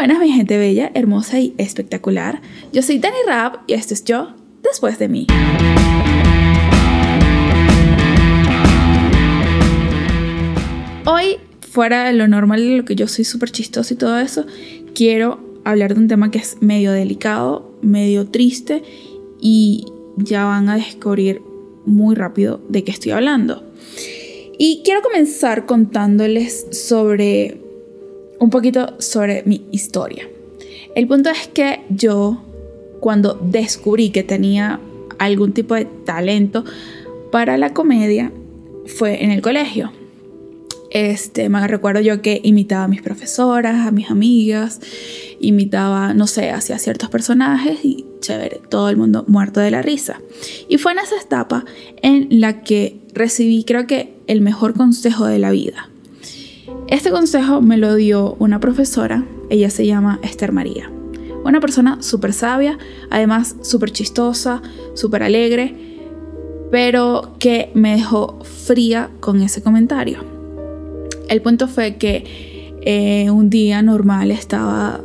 buenas, mi gente bella, hermosa y espectacular. Yo soy Dani Rap y esto es yo después de mí. Hoy, fuera de lo normal de lo que yo soy súper chistoso y todo eso, quiero hablar de un tema que es medio delicado, medio triste y ya van a descubrir muy rápido de qué estoy hablando. Y quiero comenzar contándoles sobre un poquito sobre mi historia. El punto es que yo, cuando descubrí que tenía algún tipo de talento para la comedia, fue en el colegio. Este, me recuerdo yo que imitaba a mis profesoras, a mis amigas, imitaba, no sé, hacía ciertos personajes y chévere, todo el mundo muerto de la risa. Y fue en esa etapa en la que recibí, creo que, el mejor consejo de la vida. Este consejo me lo dio una profesora, ella se llama Esther María. Una persona súper sabia, además súper chistosa, súper alegre, pero que me dejó fría con ese comentario. El punto fue que eh, un día normal estaba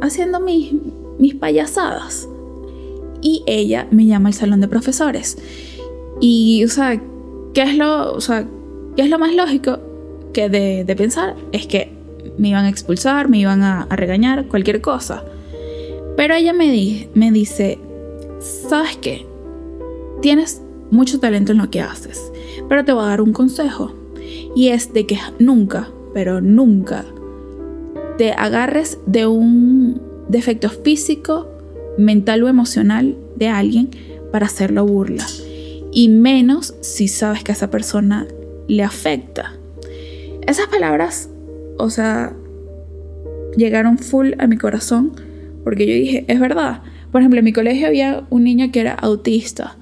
haciendo mis, mis payasadas y ella me llama al salón de profesores. Y, o sea, ¿qué es lo, o sea, ¿qué es lo más lógico? Que de, pensar es que me iban a expulsar, me iban a, regañar, cualquier cosa. Pero ella me, me dice, ¿sabes qué? Tienes mucho talento en lo que haces, pero te voy a dar un consejo. Y es de que nunca, pero nunca, te agarres de un defecto físico, mental o emocional de alguien para hacerlo burla. Y menos si sabes que a esa persona le afecta. Esas palabras, o sea, llegaron full a mi corazón porque yo dije, es verdad. Por ejemplo, en mi colegio había un niño que era autista.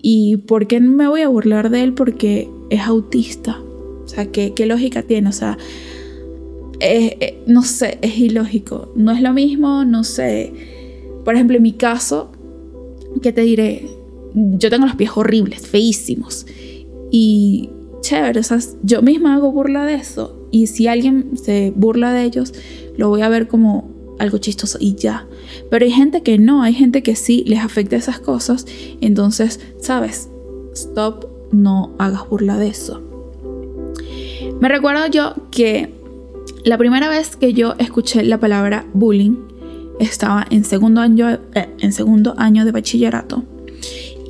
¿Y por qué me voy a burlar de él? Porque es autista. O sea, ¿qué, lógica tiene? O sea, no sé, es ilógico. No es lo mismo, no sé. Por ejemplo, en mi caso, ¿qué te diré? Yo tengo los pies horribles, feísimos. Y chévere, o sea, yo misma hago burla de eso y si alguien se burla de ellos, lo voy a ver como algo chistoso y ya. Pero hay gente que no, hay gente que sí les afecta esas cosas, entonces, sabes, stop, no hagas burla de eso. Me recuerdo yo que la primera vez que yo escuché la palabra bullying estaba en segundo año, eh, en segundo año de bachillerato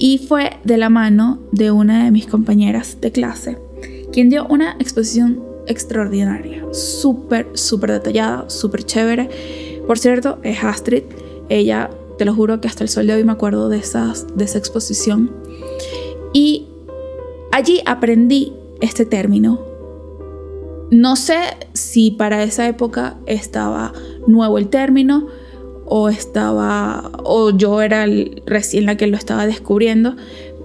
y fue de la mano de una de mis compañeras de clase, quien dio una exposición extraordinaria, súper, súper detallada, súper chévere. Por cierto, es Astrid, ella, te lo juro que hasta el sol de hoy me acuerdo de, esas, de esa exposición. Y allí aprendí este término. No sé si para esa época estaba nuevo el término, o estaba o yo era recién la que lo estaba descubriendo,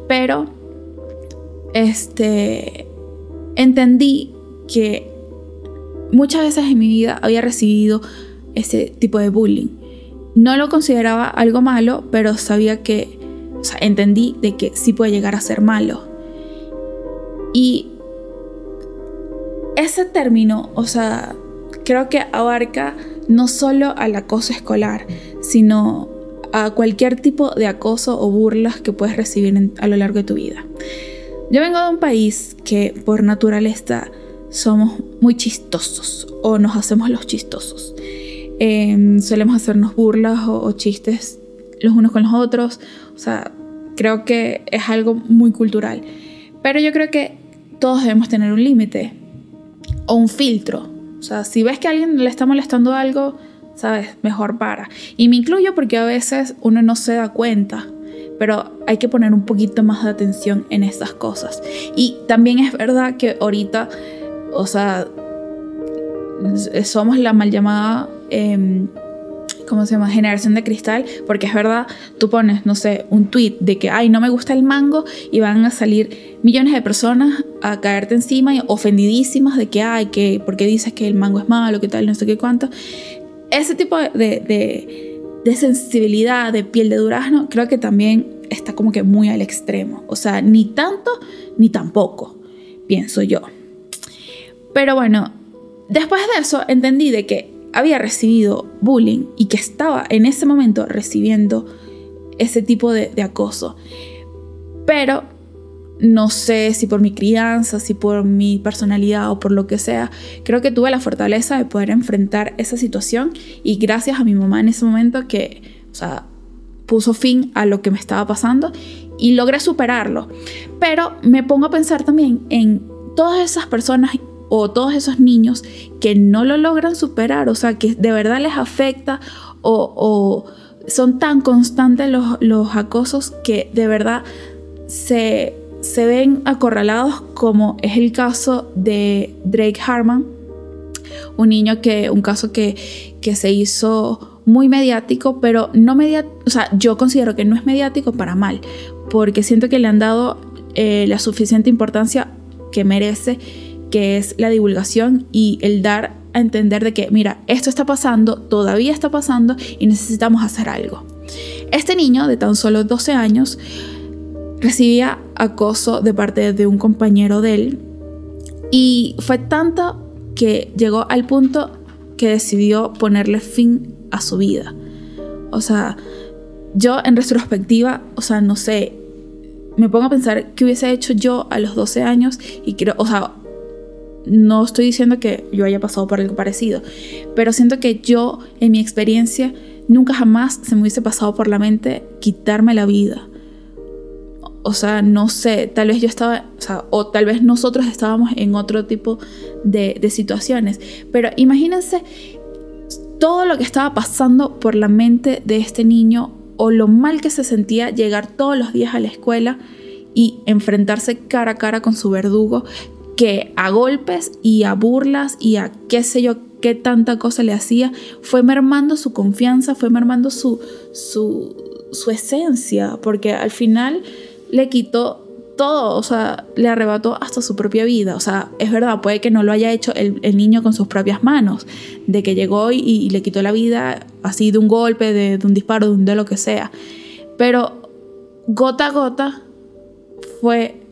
pero este entendí que muchas veces en mi vida había recibido ese tipo de bullying. No lo consideraba algo malo, pero sabía que, o sea, entendí de que sí puede llegar a ser malo. Y ese término, o sea, creo que abarca no solo al acoso escolar, sino a cualquier tipo de acoso o burlas que puedes recibir a lo largo de tu vida. Yo vengo de un país que por naturaleza somos muy chistosos o nos hacemos los chistosos. Em, solemos hacernos burlas o, o chistes los unos con los otros. O sea, creo que es algo muy cultural. Pero yo creo que todos debemos tener un límite o un filtro sea, si ves que a alguien le está molestando algo, sabes, mejor para. Y me incluyo porque a veces uno no se da cuenta, pero hay que poner un poquito más de atención en estas cosas. Y también es verdad que ahorita, o sea, somos la mal llamada... Em, ¿cómo se llama? Generación de cristal, porque es verdad, tú pones, no sé, un tweet de que, ay, no me gusta el mango y van a salir millones de personas a caerte encima y ofendidísimas de que, ay, que, porque dices que el mango es malo, que tal, no sé qué cuánto. Ese tipo de, de, de sensibilidad, de piel de durazno, creo que también está como que muy al extremo. O sea, ni tanto ni tampoco, pienso yo. Pero bueno, después de eso entendí de que había recibido bullying y que estaba en ese momento recibiendo ese tipo de, de acoso. Pero no sé si por mi crianza, si por mi personalidad o por lo que sea, creo que tuve la fortaleza de poder enfrentar esa situación y gracias a mi mamá en ese momento que, o sea, puso fin a lo que me estaba pasando y logré superarlo. Pero me pongo a pensar también en todas esas personas o todos esos niños que no lo logran superar, o sea, que de verdad les afecta o, son tan constantes los, los acosos que de verdad se se ven acorralados como es el caso de Drake Harman, un niño que, un caso que, que se hizo muy mediático, pero no mediático, o sea, yo considero que no es mediático para mal, porque siento que le han dado eh, la suficiente importancia que merece, que es la divulgación y el dar a entender de que, mira, esto está pasando, todavía está pasando y necesitamos hacer algo. Este niño de tan solo 12 años recibía acoso de parte de un compañero de él y fue tanto que llegó al punto que decidió ponerle fin a su vida. O sea, yo en retrospectiva, o sea, no sé, me pongo a pensar qué hubiese hecho yo a los 12 años y creo, o sea, no estoy diciendo que yo haya pasado por algo parecido, pero siento que yo en mi experiencia nunca jamás se me hubiese pasado por la mente quitarme la vida. O sea, no sé, tal vez yo estaba, o, tal vez nosotros estábamos en otro tipo de, de, situaciones, pero imagínense todo lo que estaba pasando por la mente de este niño o lo mal que se sentía llegar todos los días a la escuela y enfrentarse cara a cara con su verdugo, que a golpes y a burlas y a qué sé yo qué tanta cosa le hacía, fue mermando su confianza, fue mermando su, su, su esencia, porque al final le quitó todo, o sea, le arrebató hasta su propia vida. O sea, es verdad, puede que no lo haya hecho el, niño con sus propias manos, de que llegó y, le quitó la vida así de un golpe, de, un disparo, de, un, de lo que sea. Pero gota a gota fue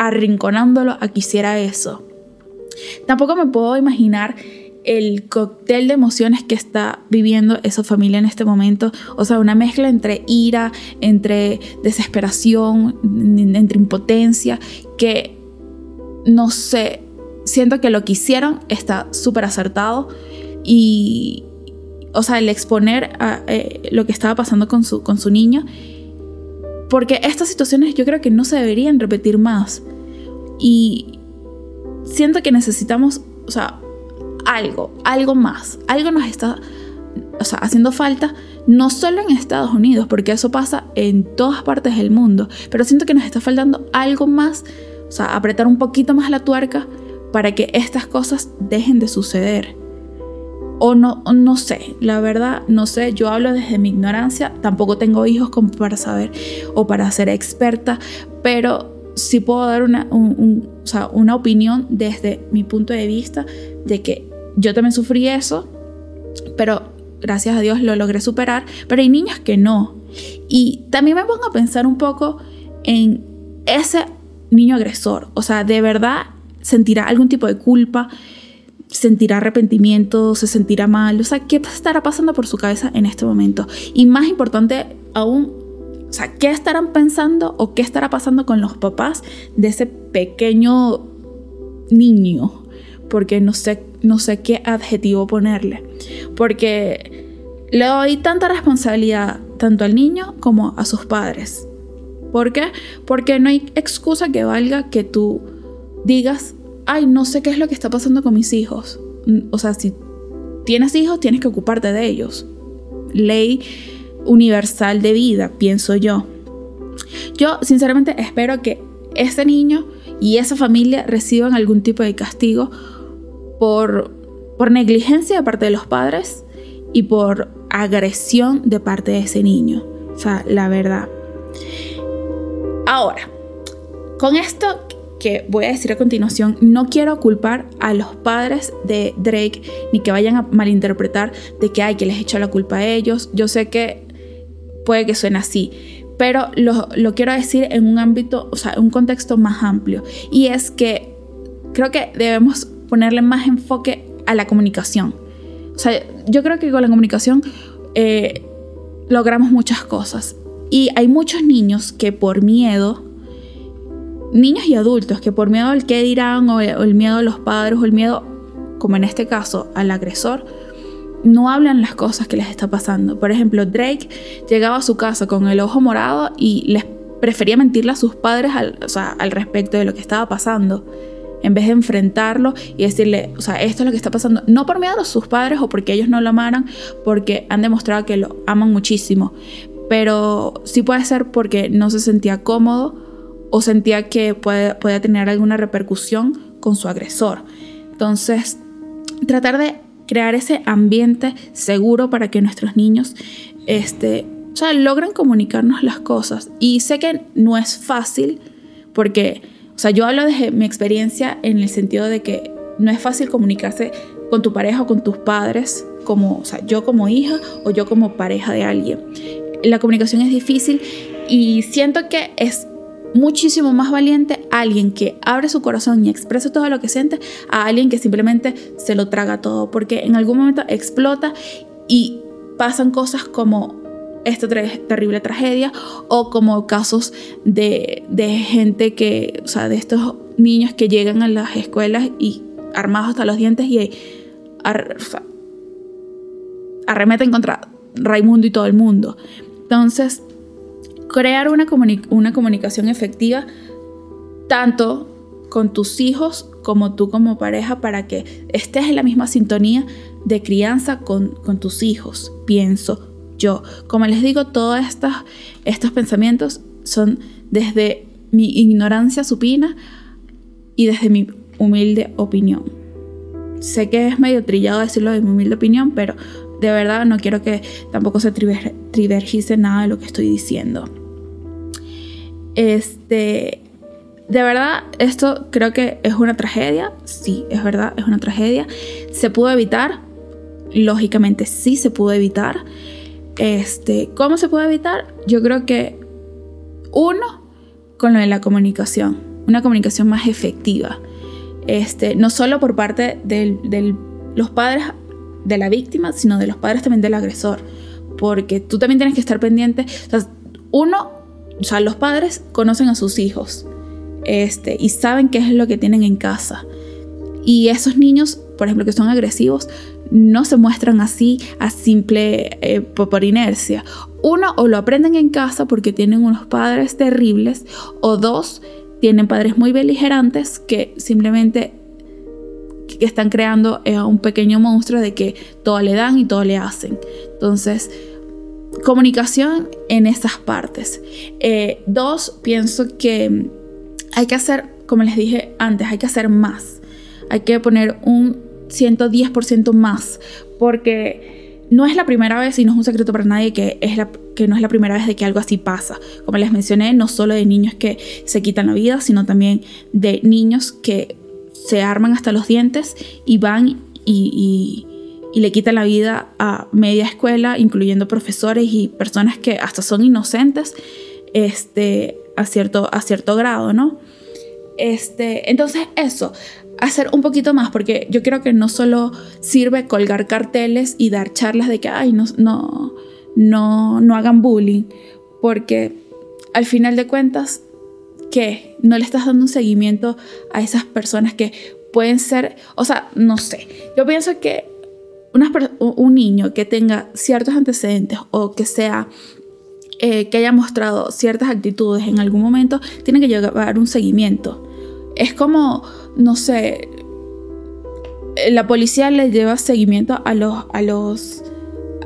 arrinconándolo a que hiciera eso. Tampoco me puedo imaginar el cóctel de emociones que está viviendo esa familia en este momento. O sea, una mezcla entre ira, entre desesperación, entre impotencia, que no sé, siento que lo que hicieron está súper acertado y, o sea, el exponer eh, lo que estaba pasando con su, con su niño, porque estas situaciones yo creo que no se deberían repetir más. Y siento que necesitamos, o sea, algo, algo más, algo nos está o sea, haciendo falta, no solo en Estados Unidos, porque eso pasa en todas partes del mundo, pero siento que nos está faltando algo más, o sea, apretar un poquito más la tuerca para que estas cosas dejen de suceder. O no, no sé, la verdad, no sé, yo hablo desde mi ignorancia, tampoco tengo hijos como para saber o para ser experta, pero sí puedo dar una, una opinión desde mi punto de vista de que yo también sufrí eso, pero gracias a Dios lo logré superar, pero hay niños que no. Y también me pongo a pensar un poco en ese niño agresor, o sea, de verdad sentirá algún tipo de culpa, sentirá arrepentimiento, se sentirá mal, o sea, ¿qué estará pasando por su cabeza en este momento? Y más importante aún, o sea, ¿qué estarán pensando o qué estará pasando con los papás de ese pequeño niño? Porque no sé no sé qué adjetivo ponerle, porque le doy tanta responsabilidad tanto al niño como a sus padres. ¿Por qué? Porque no hay excusa que valga que tú digas, ay, no sé qué es lo que está pasando con mis hijos. O sea, si tienes hijos, tienes que ocuparte de ellos. Ley universal de vida, pienso yo. Yo sinceramente espero que ese niño y esa familia reciban algún tipo de castigo por, por negligencia de parte de los padres y por agresión de parte de ese niño. O sea, la verdad. Ahora, con esto que voy a decir a continuación, no quiero culpar a los padres de Drake ni que vayan a malinterpretar de que hay que les echa la culpa a ellos. Yo sé que puede que suene así, pero lo, lo quiero decir en un ámbito, o sea, un contexto más amplio. Y es que creo que debemos ponerle más enfoque a la comunicación. O sea, yo creo que con la comunicación eh, logramos muchas cosas. Y hay muchos niños que por miedo, niños y adultos, que por miedo al qué dirán, o el miedo a los padres, o el miedo, como en este caso, al agresor, no hablan las cosas que les está pasando. Por ejemplo, Drake llegaba a su casa con el ojo morado y les prefería mentirle a sus padres al, al respecto de lo que estaba pasando en vez de enfrentarlo y decirle, o sea, esto es lo que está pasando, no por miedo a sus padres o porque ellos no lo amaran, porque han demostrado que lo aman muchísimo, pero sí puede ser porque no se sentía cómodo o sentía que puede, puede tener alguna repercusión con su agresor. Entonces, tratar de crear ese ambiente seguro para que nuestros niños este, o sea, logren comunicarnos las cosas. Y sé que no es fácil porque o sea, yo hablo de mi experiencia en el sentido de que no es fácil comunicarse con tu pareja o con tus padres, como, o sea, yo como hija o yo como pareja de alguien. La comunicación es difícil y siento que es muchísimo más valiente alguien que abre su corazón y expresa todo lo que siente a alguien que simplemente se lo traga todo, porque en algún momento explota y pasan cosas como esta terrible tragedia o como casos de, gente que, o sea, de estos niños que llegan a las escuelas y armados hasta los dientes y arremeten contra Raimundo y todo el mundo. Entonces, crear una, una comunicación efectiva tanto con tus hijos como tú como pareja para que estés en la misma sintonía de crianza con, con tus hijos, pienso yo. Como les digo, todos estos, estos pensamientos son desde mi ignorancia supina y desde mi humilde opinión. Sé que es medio trillado decirlo de mi humilde opinión, pero de verdad no quiero que tampoco se trivergice nada de lo que estoy diciendo. Este, de verdad, esto creo que es una tragedia. Sí, es verdad, es una tragedia. ¿Se pudo evitar? Lógicamente sí se pudo evitar. Este, ¿Cómo se puede evitar? Yo creo que uno, con lo de la comunicación, una comunicación más efectiva. Este, no solo por parte de los padres de la víctima, sino de los padres también del agresor. Porque tú también tienes que estar pendiente. uno, o sea, los padres conocen a sus hijos este, y saben qué es lo que tienen en casa. Y esos niños, por ejemplo, que son agresivos, no se muestran así a simple eh, por inercia. Uno, o lo aprenden en casa porque tienen unos padres terribles, o dos, tienen padres muy beligerantes que simplemente están creando eh, un pequeño monstruo de que todo le dan y todo le hacen. Entonces, comunicación en esas partes. Eh, dos, pienso que hay que hacer, como les dije antes, hay que hacer más. Hay que poner un 110% más, porque no es la primera vez y no es un secreto para nadie que, es que no es la primera vez de que algo así pasa. Como les mencioné, no solo de niños que se quitan la vida, sino también de niños que se arman hasta los dientes y van y, le quitan la vida a media escuela, incluyendo profesores y personas que hasta son inocentes este, a, cierto, a cierto grado, ¿no? Este, entonces eso, hacer un poquito más, porque yo creo que no solo sirve colgar carteles y dar charlas de que, ay, no, no, no, no hagan bullying, porque al final de cuentas, ¿qué? No le estás dando un seguimiento a esas personas que pueden ser, o sea, no sé, yo pienso que un niño que tenga ciertos antecedentes o que sea eh, que haya mostrado ciertas actitudes en algún momento, tiene que llevar un seguimiento. Es como, no sé, la policía le lleva seguimiento a los, a los,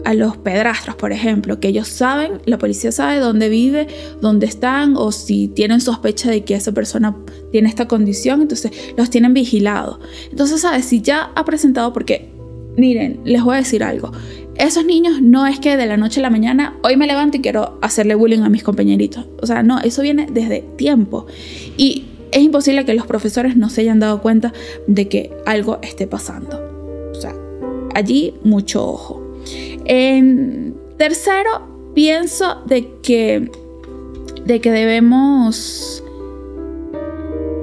a los pedrastros, por ejemplo, que ellos saben, la policía sabe dónde vive, dónde están, o si tienen sospecha de que esa persona tiene esta condición, entonces los tienen vigilados. Entonces, ¿sabes? Si ya ha presentado, porque, miren, les voy a decir algo, esos niños no es que de la noche a la mañana, hoy me levanto y quiero hacerle bullying a mis compañeritos. O sea, no, eso viene desde tiempo. Y es imposible que los profesores no se hayan dado cuenta de que algo esté pasando. O sea, allí mucho ojo. En tercero, pienso de que, de que debemos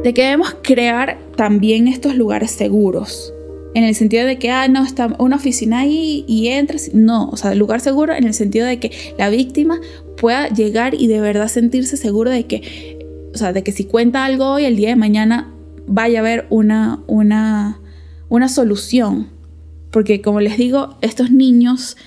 de que debemos crear también estos lugares seguros. En el sentido de que, ah, no, está una oficina ahí y entras. No, o sea, lugar seguro en el sentido de que la víctima pueda llegar y de verdad sentirse seguro de que, o sea, de que si cuenta algo hoy, el día de mañana vaya a haber una, una, una solución. Porque como les digo, estos niños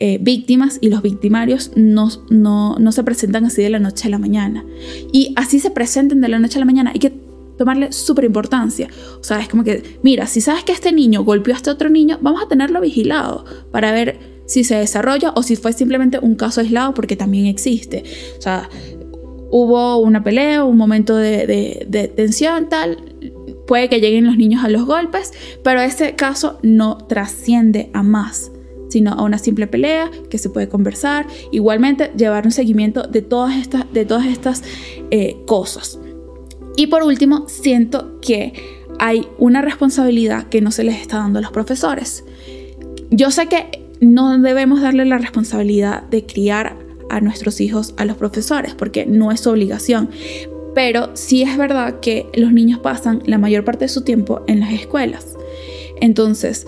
eh, víctimas y los victimarios no, no, no se presentan así de la noche a la mañana. Y así se presenten de la noche a la mañana. Hay que tomarle súper importancia. O sea, es como que, mira, si sabes que este niño golpeó a este otro niño, vamos a tenerlo vigilado para ver si se desarrolla o si fue simplemente un caso aislado, porque también existe. O sea, hubo una pelea, un momento de, de, tensión, tal. Puede que lleguen los niños a los golpes, pero ese caso no trasciende a más sino a una simple pelea que se puede conversar. Igualmente, llevar un seguimiento de todas estas, de todas estas eh, cosas. Y por último, siento que hay una responsabilidad que no se les está dando a los profesores. Yo sé que no debemos darle la responsabilidad de criar a nuestros hijos a los profesores, porque no es su obligación. Pero sí es verdad que los niños pasan la mayor parte de su tiempo en las escuelas. Entonces,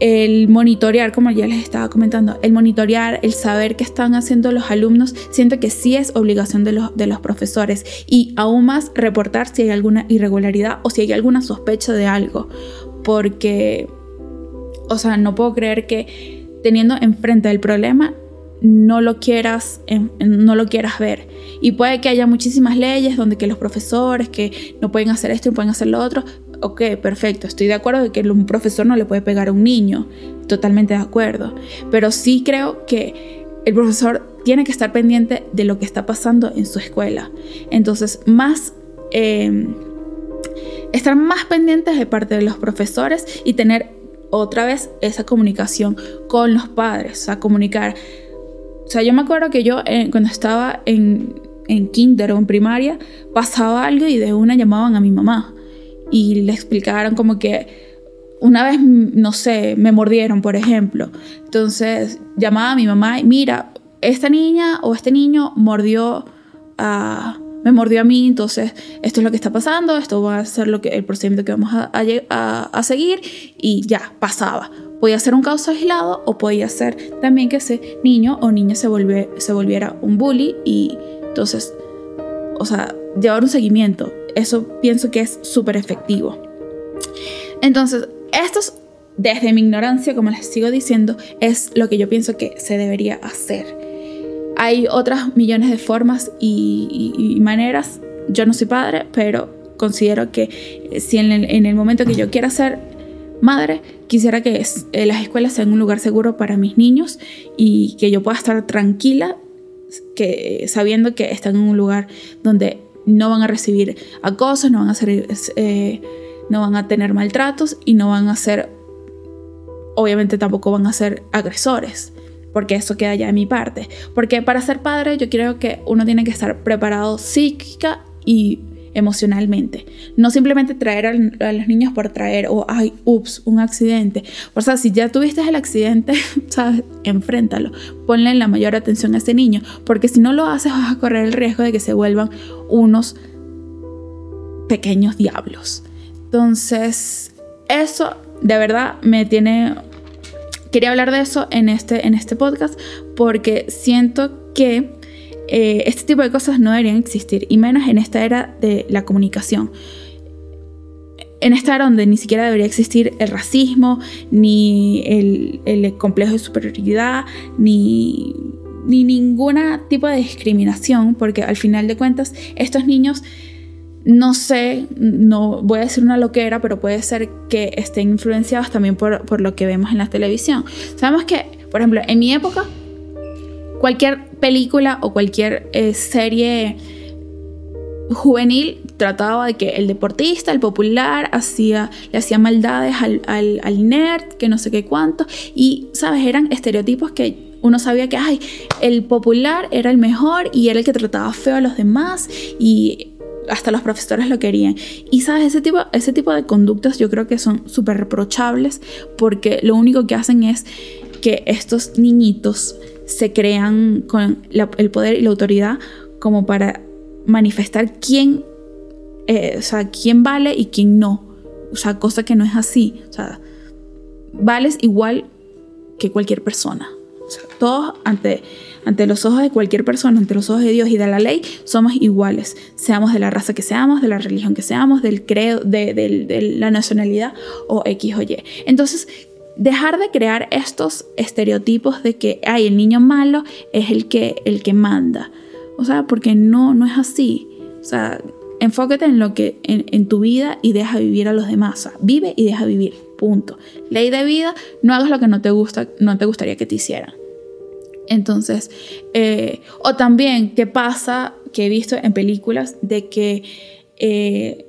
el monitorear, como ya les estaba comentando, el monitorear, el saber qué están haciendo los alumnos, siento que sí es obligación de los, de los profesores. Y aún más reportar si hay alguna irregularidad o si hay alguna sospecha de algo, porque, o sea, no puedo creer que teniendo enfrente el problema no lo quieras no lo quieras ver. Y puede que haya muchísimas leyes donde que los profesores que no pueden hacer esto y pueden hacer lo otro ok, perfecto, estoy de acuerdo de que un profesor no le puede pegar a un niño, totalmente de acuerdo, pero sí creo que el profesor tiene que estar pendiente de lo que está pasando en su escuela. Entonces, más... Em, estar más pendientes de parte de los profesores y tener otra vez esa comunicación con los padres, o sea, comunicar. O sea, yo me acuerdo que yo eh, cuando estaba en, en kinder o en primaria pasaba algo y de una llamaban a mi mamá y le explicaron como que una vez, no sé, me mordieron, por ejemplo. Entonces llamaba a mi mamá y mira, esta niña o este niño mordió a... Me mordió a mí, entonces esto es lo que está pasando, esto va a ser lo que, el procedimiento que vamos a, a, seguir y ya, pasaba. Podía ser un caso aislado o podía ser también que ese niño o niña se, se volviera un bully y entonces, o sea, llevar un seguimiento eso pienso que es súper efectivo. Entonces, esto desde mi ignorancia, como les sigo diciendo, es lo que yo pienso que se debería hacer. Hay otras millones de formas y, maneras. Yo no soy padre, pero considero que eh, si en el, momento que yo quiera ser madre, quisiera que eh, las escuelas sean un lugar seguro para mis niños y que yo pueda estar tranquila que, sabiendo que están en un lugar donde no van a recibir acosos, no van a, ser, eh, no van a tener maltratos y no van a ser, obviamente tampoco van a ser agresores, porque eso queda ya de mi parte. Porque para ser padre yo creo que uno tiene que estar preparado psíquica y emocionalmente. No simplemente traer a, los niños por traer o, ay, ups, un accidente. O sea, si ya tuviste el accidente, ¿sabes? Enfréntalo. Ponle la mayor atención a ese niño, porque si no lo haces vas a correr el riesgo de que se vuelvan unos pequeños diablos. Entonces, eso de verdad me tiene... Quería hablar de eso en este, en este podcast porque siento que eh, este tipo de cosas no deberían existir, y menos en esta era de la comunicación. En esta era donde ni siquiera debería existir el racismo, ni el, complejo de superioridad, ni, ni ningún tipo de discriminación, porque al final de cuentas estos niños no sé, no voy a decir una loquera, pero puede ser que estén influenciados también por, por, lo que vemos en la televisión. Sabemos que, por ejemplo, en mi época cualquier película o cualquier eh, serie juvenil trataba de que el deportista, el popular, hacía, le hacía maldades al, al, nerd, que no sé qué cuánto. Y, ¿sabes? Eran estereotipos que uno sabía que, ay, el popular era el mejor y era el que trataba feo a los demás y hasta los profesores lo querían. Y, ¿sabes? Ese tipo, ese tipo de conductas yo creo que son súper reprochables porque lo único que hacen es que estos niñitos se crean con el poder y la autoridad como para manifestar quién, eh, o sea, quién vale y quién no. O sea, cosa que no es así. O sea, vales igual que cualquier persona. todos ante, ante los ojos de cualquier persona, ante los ojos de Dios y de la ley, somos iguales. Seamos de la raza que seamos, de la religión que seamos, del credo, de, de la nacionalidad o X o Y. Entonces, dejar de crear estos estereotipos de que hay el niño malo es el que, el que manda. O sea, porque no, no es así. O sea, enfócate en lo que en, tu vida y deja vivir a los demás. vive y deja vivir. Punto. Ley de vida, no hagas lo que no te gusta, no te gustaría que te hicieran. Entonces, eh, o también, ¿qué pasa? Que he visto en películas de que eh,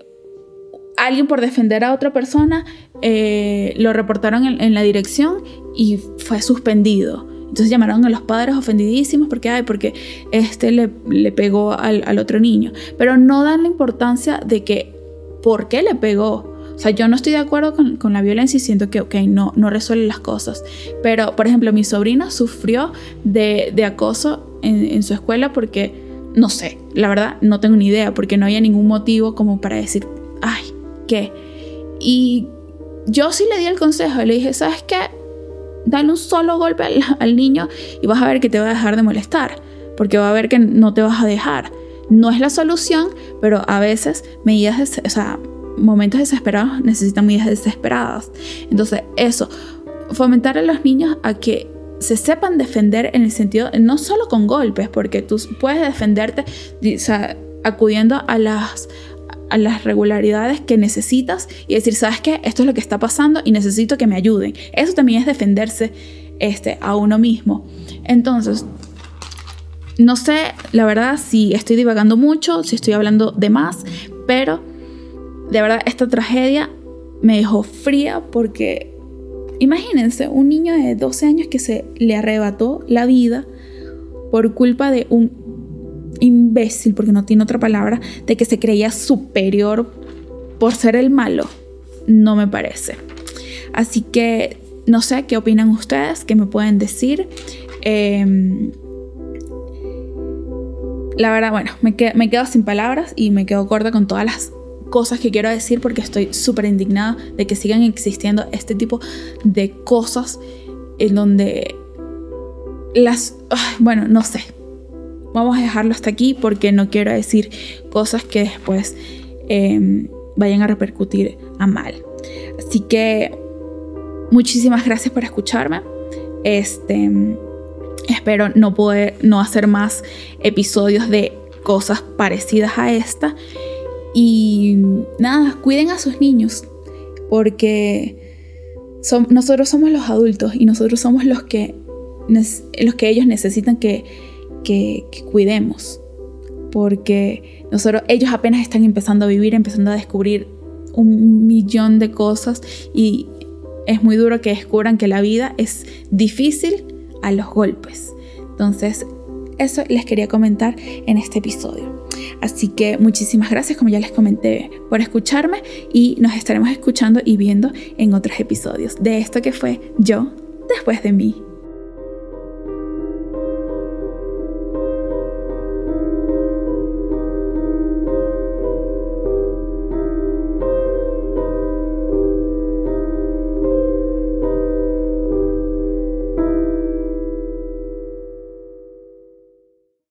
alguien por defender a otra persona eh, lo reportaron en, la dirección y fue suspendido. Entonces llamaron a los padres ofendidísimos porque, ay, porque este le, le pegó al, otro niño. Pero no dan la importancia de que, ¿por qué le pegó? O sea, yo no estoy de acuerdo con, la violencia y siento que, ok, no, no resuelve las cosas. Pero, por ejemplo, mi sobrina sufrió de, acoso en, en, su escuela porque, no sé, la verdad, no tengo ni idea, porque no había ningún motivo como para decir, ay, ¿qué? Y yo sí le di el consejo le dije, ¿sabes qué? Dale un solo golpe al, niño y vas a ver que te va a dejar de molestar, porque va a ver que no te vas a dejar. No es la solución, pero a veces medidas, o sea, momentos desesperados necesitan medidas desesperadas. Entonces, eso, fomentar a los niños a que se sepan defender en el sentido, no solo con golpes, porque tú puedes defenderte o sea, acudiendo a las, a las regularidades que necesitas y decir, ¿sabes qué? Esto es lo que está pasando y necesito que me ayuden. Eso también es defenderse este, a uno mismo. Entonces, no sé, la verdad, si estoy divagando mucho, si estoy hablando de más, pero de verdad esta tragedia me dejó fría porque imagínense un niño de 12 años que se le arrebató la vida por culpa de un imbécil, porque no tiene otra palabra, de que se creía superior por ser el malo. No me parece. Así que no sé qué opinan ustedes, qué me pueden decir. Em, la verdad, bueno, me, me quedo sin palabras y me quedo corta con todas las cosas que quiero decir porque estoy súper indignada de que sigan existiendo este tipo de cosas en donde las... bueno, no sé, vamos a dejarlo hasta aquí porque no quiero decir cosas que después em, vayan a repercutir a mal. Así que muchísimas gracias por escucharme. Este, espero no poder no hacer más episodios de cosas parecidas a esta. Y nada, cuiden a sus niños porque nosotros somos los adultos y nosotros somos los que, los que ellos necesitan que cuidemos, porque nosotros, ellos apenas están empezando a vivir, empezando a descubrir un millón de cosas y es muy duro que descubran que la vida es difícil a los golpes. Entonces, eso les quería comentar en este episodio. Así que muchísimas gracias, como ya les comenté, por escucharme y nos estaremos escuchando y viendo en otros episodios de esto que fue yo después de mí.